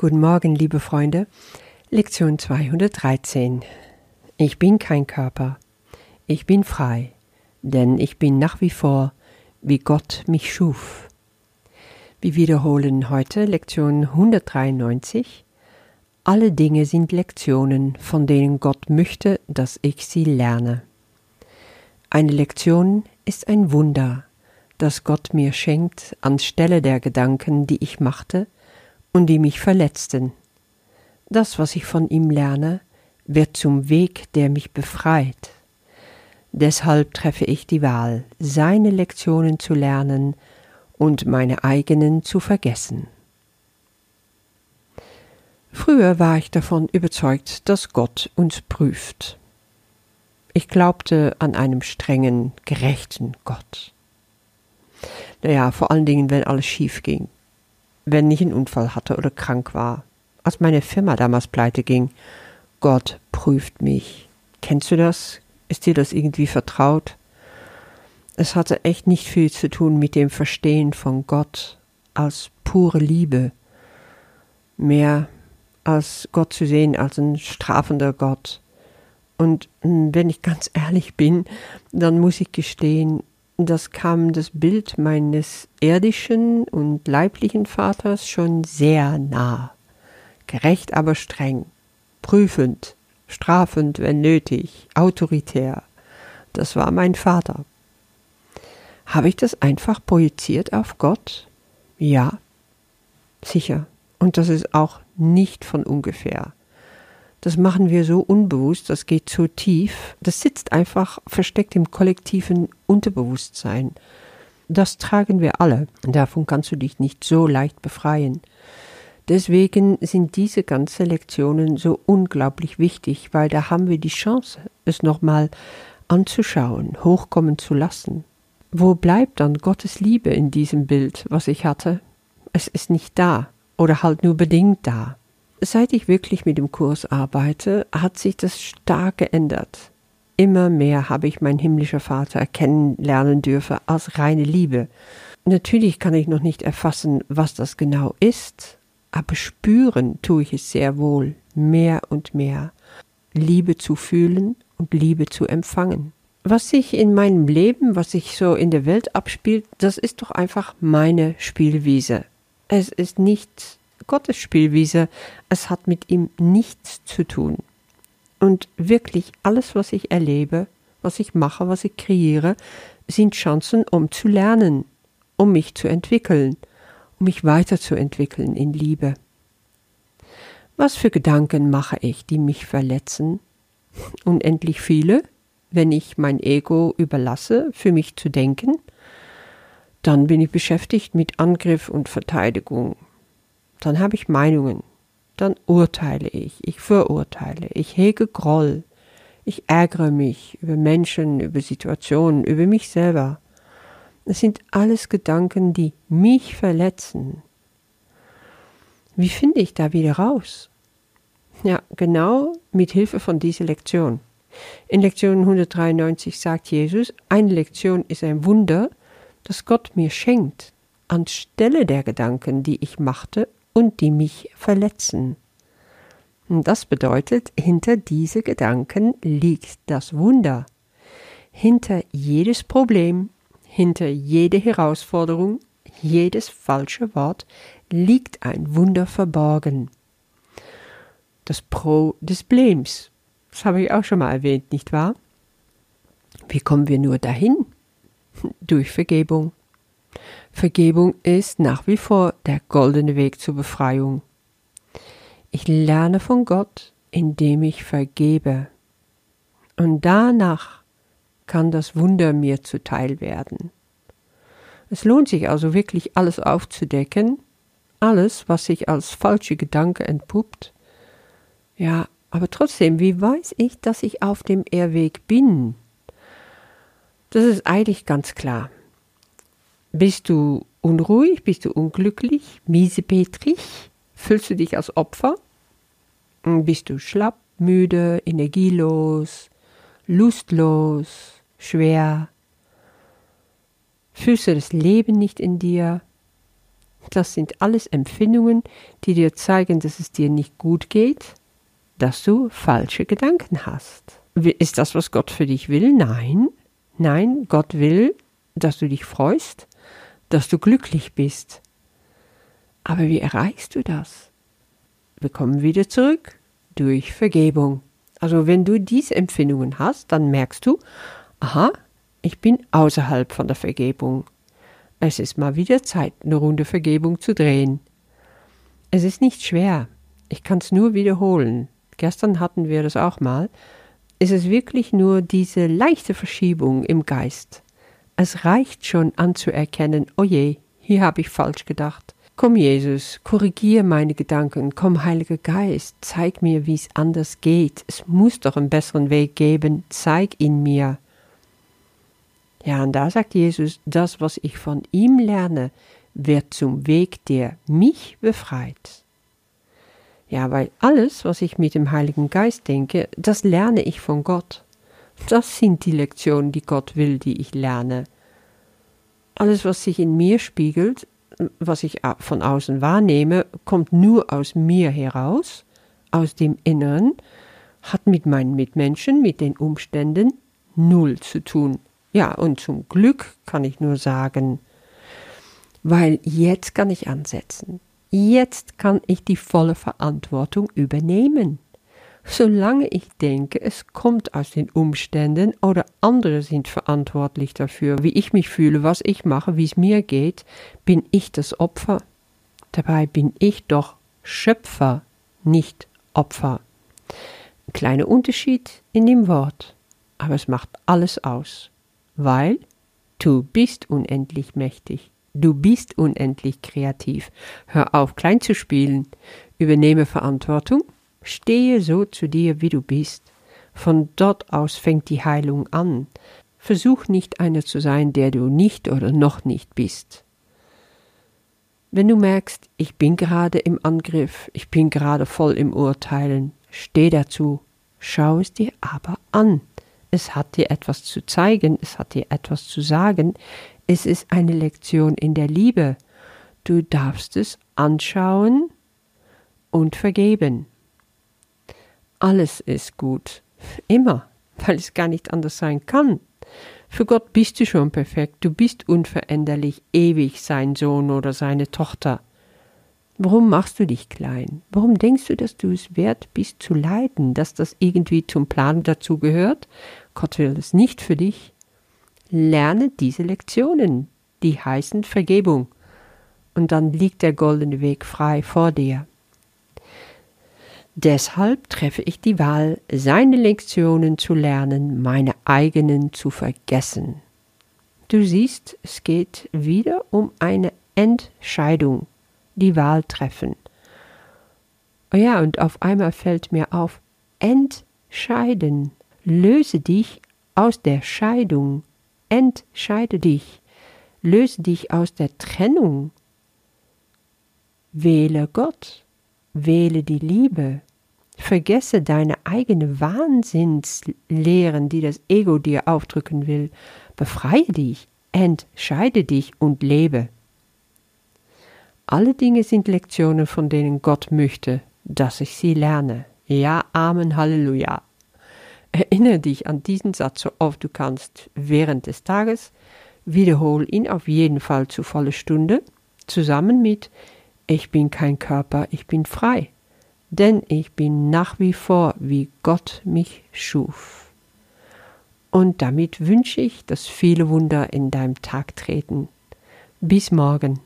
Guten Morgen, liebe Freunde. Lektion 213. Ich bin kein Körper. Ich bin frei, denn ich bin nach wie vor, wie Gott mich schuf. Wir wiederholen heute Lektion 193. Alle Dinge sind Lektionen, von denen Gott möchte, dass ich sie lerne. Eine Lektion ist ein Wunder, das Gott mir schenkt anstelle der Gedanken, die ich machte, und die mich verletzten. Das, was ich von ihm lerne, wird zum Weg, der mich befreit. Deshalb treffe ich die Wahl, seine Lektionen zu lernen und meine eigenen zu vergessen. Früher war ich davon überzeugt, dass Gott uns prüft. Ich glaubte an einem strengen, gerechten Gott. Naja, vor allen Dingen, wenn alles schief ging wenn ich einen Unfall hatte oder krank war. Als meine Firma damals pleite ging. Gott prüft mich. Kennst du das? Ist dir das irgendwie vertraut? Es hatte echt nicht viel zu tun mit dem Verstehen von Gott als pure Liebe. Mehr als Gott zu sehen als ein strafender Gott. Und hm, wenn ich ganz ehrlich bin, dann muss ich gestehen, das kam das Bild meines irdischen und leiblichen Vaters schon sehr nah. Gerecht, aber streng, prüfend, strafend, wenn nötig, autoritär. Das war mein Vater. Habe ich das einfach projiziert auf Gott? Ja, sicher. Und das ist auch nicht von ungefähr. Das machen wir so unbewusst, das geht so tief. Das sitzt einfach versteckt im kollektiven Unterbewusstsein. Das tragen wir alle. Davon kannst du dich nicht so leicht befreien. Deswegen sind diese ganzen Lektionen so unglaublich wichtig, weil da haben wir die Chance, es nochmal anzuschauen, hochkommen zu lassen. Wo bleibt dann Gottes Liebe in diesem Bild, was ich hatte? Es ist nicht da oder halt nur bedingt da. Seit ich wirklich mit dem Kurs arbeite, hat sich das stark geändert. Immer mehr habe ich mein himmlischer Vater kennenlernen dürfen als reine Liebe. Natürlich kann ich noch nicht erfassen, was das genau ist, aber spüren tue ich es sehr wohl, mehr und mehr. Liebe zu fühlen und Liebe zu empfangen. Was sich in meinem Leben, was sich so in der Welt abspielt, das ist doch einfach meine Spielwiese. Es ist nicht Gottes Spielwiese, es hat mit ihm nichts zu tun. Und wirklich alles, was ich erlebe, was ich mache, was ich kreiere, sind Chancen, um zu lernen, um mich zu entwickeln, um mich weiterzuentwickeln in Liebe. Was für Gedanken mache ich, die mich verletzen? Unendlich viele, wenn ich mein Ego überlasse, für mich zu denken. Dann bin ich beschäftigt mit Angriff und Verteidigung, dann habe ich Meinungen, dann urteile ich, ich verurteile, ich hege Groll, ich ärgere mich über Menschen, über Situationen, über mich selber. Es sind alles Gedanken, die mich verletzen. Wie finde ich da wieder raus? Ja, genau mit Hilfe von dieser Lektion. In Lektion 193 sagt Jesus, eine Lektion ist ein Wunder, das Gott mir schenkt, anstelle der Gedanken, die ich machte und die mich verletzen. Das bedeutet, hinter diese Gedanken liegt das Wunder. Hinter jedes Problem, hinter jede Herausforderung, jedes falsche Wort liegt ein Wunder verborgen. Das Pro des Blems. Das habe ich auch schon mal erwähnt, nicht wahr? Wie kommen wir nur dahin? Durch Vergebung. Vergebung ist nach wie vor der goldene Weg zur Befreiung. Ich lerne von Gott, indem ich vergebe. Und danach kann das Wunder mir zuteil werden. Es lohnt sich also wirklich alles aufzudecken, alles, was sich als falsche Gedanke entpuppt. Ja, aber trotzdem, wie weiß ich, dass ich auf dem Irrweg bin? Das ist eigentlich ganz klar. Bist du unruhig? Bist du unglücklich? Miesepetrig? Fühlst du dich als Opfer? Bist du schlapp, müde, energielos, lustlos, schwer? Fühlst du das Leben nicht in dir? Das sind alles Empfindungen, die dir zeigen, dass es dir nicht gut geht, dass du falsche Gedanken hast. Ist das, was Gott für dich will? Nein. Nein, Gott will, dass du dich freust, dass du glücklich bist. Aber wie erreichst du das? Wir kommen wieder zurück durch Vergebung. Also wenn du diese Empfindungen hast, dann merkst du, aha, ich bin außerhalb von der Vergebung. Es ist mal wieder Zeit, eine Runde Vergebung zu drehen. Es ist nicht schwer. Ich kann es nur wiederholen. Gestern hatten wir das auch mal. Es ist wirklich nur diese leichte Verschiebung im Geist. Es reicht schon anzuerkennen, oh je, hier habe ich falsch gedacht. Komm, Jesus, korrigier meine Gedanken. Komm, Heiliger Geist, zeig mir, wie es anders geht. Es muss doch einen besseren Weg geben. Zeig ihn mir. Ja, und da sagt Jesus, das, was ich von ihm lerne, wird zum Weg, der mich befreit. Ja, weil alles, was ich mit dem Heiligen Geist denke, das lerne ich von Gott. Das sind die Lektionen, die Gott will, die ich lerne. Alles, was sich in mir spiegelt, was ich von außen wahrnehme, kommt nur aus mir heraus, aus dem Inneren, hat mit meinen Mitmenschen, mit den Umständen null zu tun. Ja, und zum Glück kann ich nur sagen, weil jetzt kann ich ansetzen. Jetzt kann ich die volle Verantwortung übernehmen. Solange ich denke, es kommt aus den Umständen oder andere sind verantwortlich dafür, wie ich mich fühle, was ich mache, wie es mir geht, bin ich das Opfer. Dabei bin ich doch Schöpfer, nicht Opfer. Ein kleiner Unterschied in dem Wort, aber es macht alles aus weil du bist unendlich mächtig. Du bist unendlich kreativ. Hör auf, klein zu spielen. Übernehme Verantwortung. Stehe so zu dir, wie du bist. Von dort aus fängt die Heilung an. Versuch nicht einer zu sein, der du nicht oder noch nicht bist. Wenn du merkst, ich bin gerade im Angriff, ich bin gerade voll im Urteilen, steh dazu, schau es dir aber an es hat dir etwas zu zeigen, es hat dir etwas zu sagen, es ist eine Lektion in der Liebe. Du darfst es anschauen und vergeben. Alles ist gut, immer, weil es gar nicht anders sein kann. Für Gott bist du schon perfekt, du bist unveränderlich, ewig sein Sohn oder seine Tochter. Warum machst du dich klein? Warum denkst du, dass du es wert bist zu leiden, dass das irgendwie zum Plan dazu gehört? Gott will es nicht für dich. Lerne diese Lektionen, die heißen Vergebung, und dann liegt der goldene Weg frei vor dir. Deshalb treffe ich die Wahl, seine Lektionen zu lernen, meine eigenen zu vergessen. Du siehst, es geht wieder um eine Entscheidung, die Wahl treffen. Oh ja, und auf einmal fällt mir auf, entscheiden. Löse dich aus der Scheidung, entscheide dich, löse dich aus der Trennung. Wähle Gott, wähle die Liebe, vergesse deine eigene Wahnsinnslehren, die das Ego dir aufdrücken will, befreie dich, entscheide dich und lebe. Alle Dinge sind Lektionen, von denen Gott möchte, dass ich sie lerne. Ja, Amen, Halleluja. Erinnere dich an diesen Satz so oft du kannst während des Tages. Wiederhol ihn auf jeden Fall zu volle Stunde, zusammen mit Ich bin kein Körper, ich bin frei, denn ich bin nach wie vor, wie Gott mich schuf. Und damit wünsche ich, dass viele Wunder in deinem Tag treten. Bis morgen.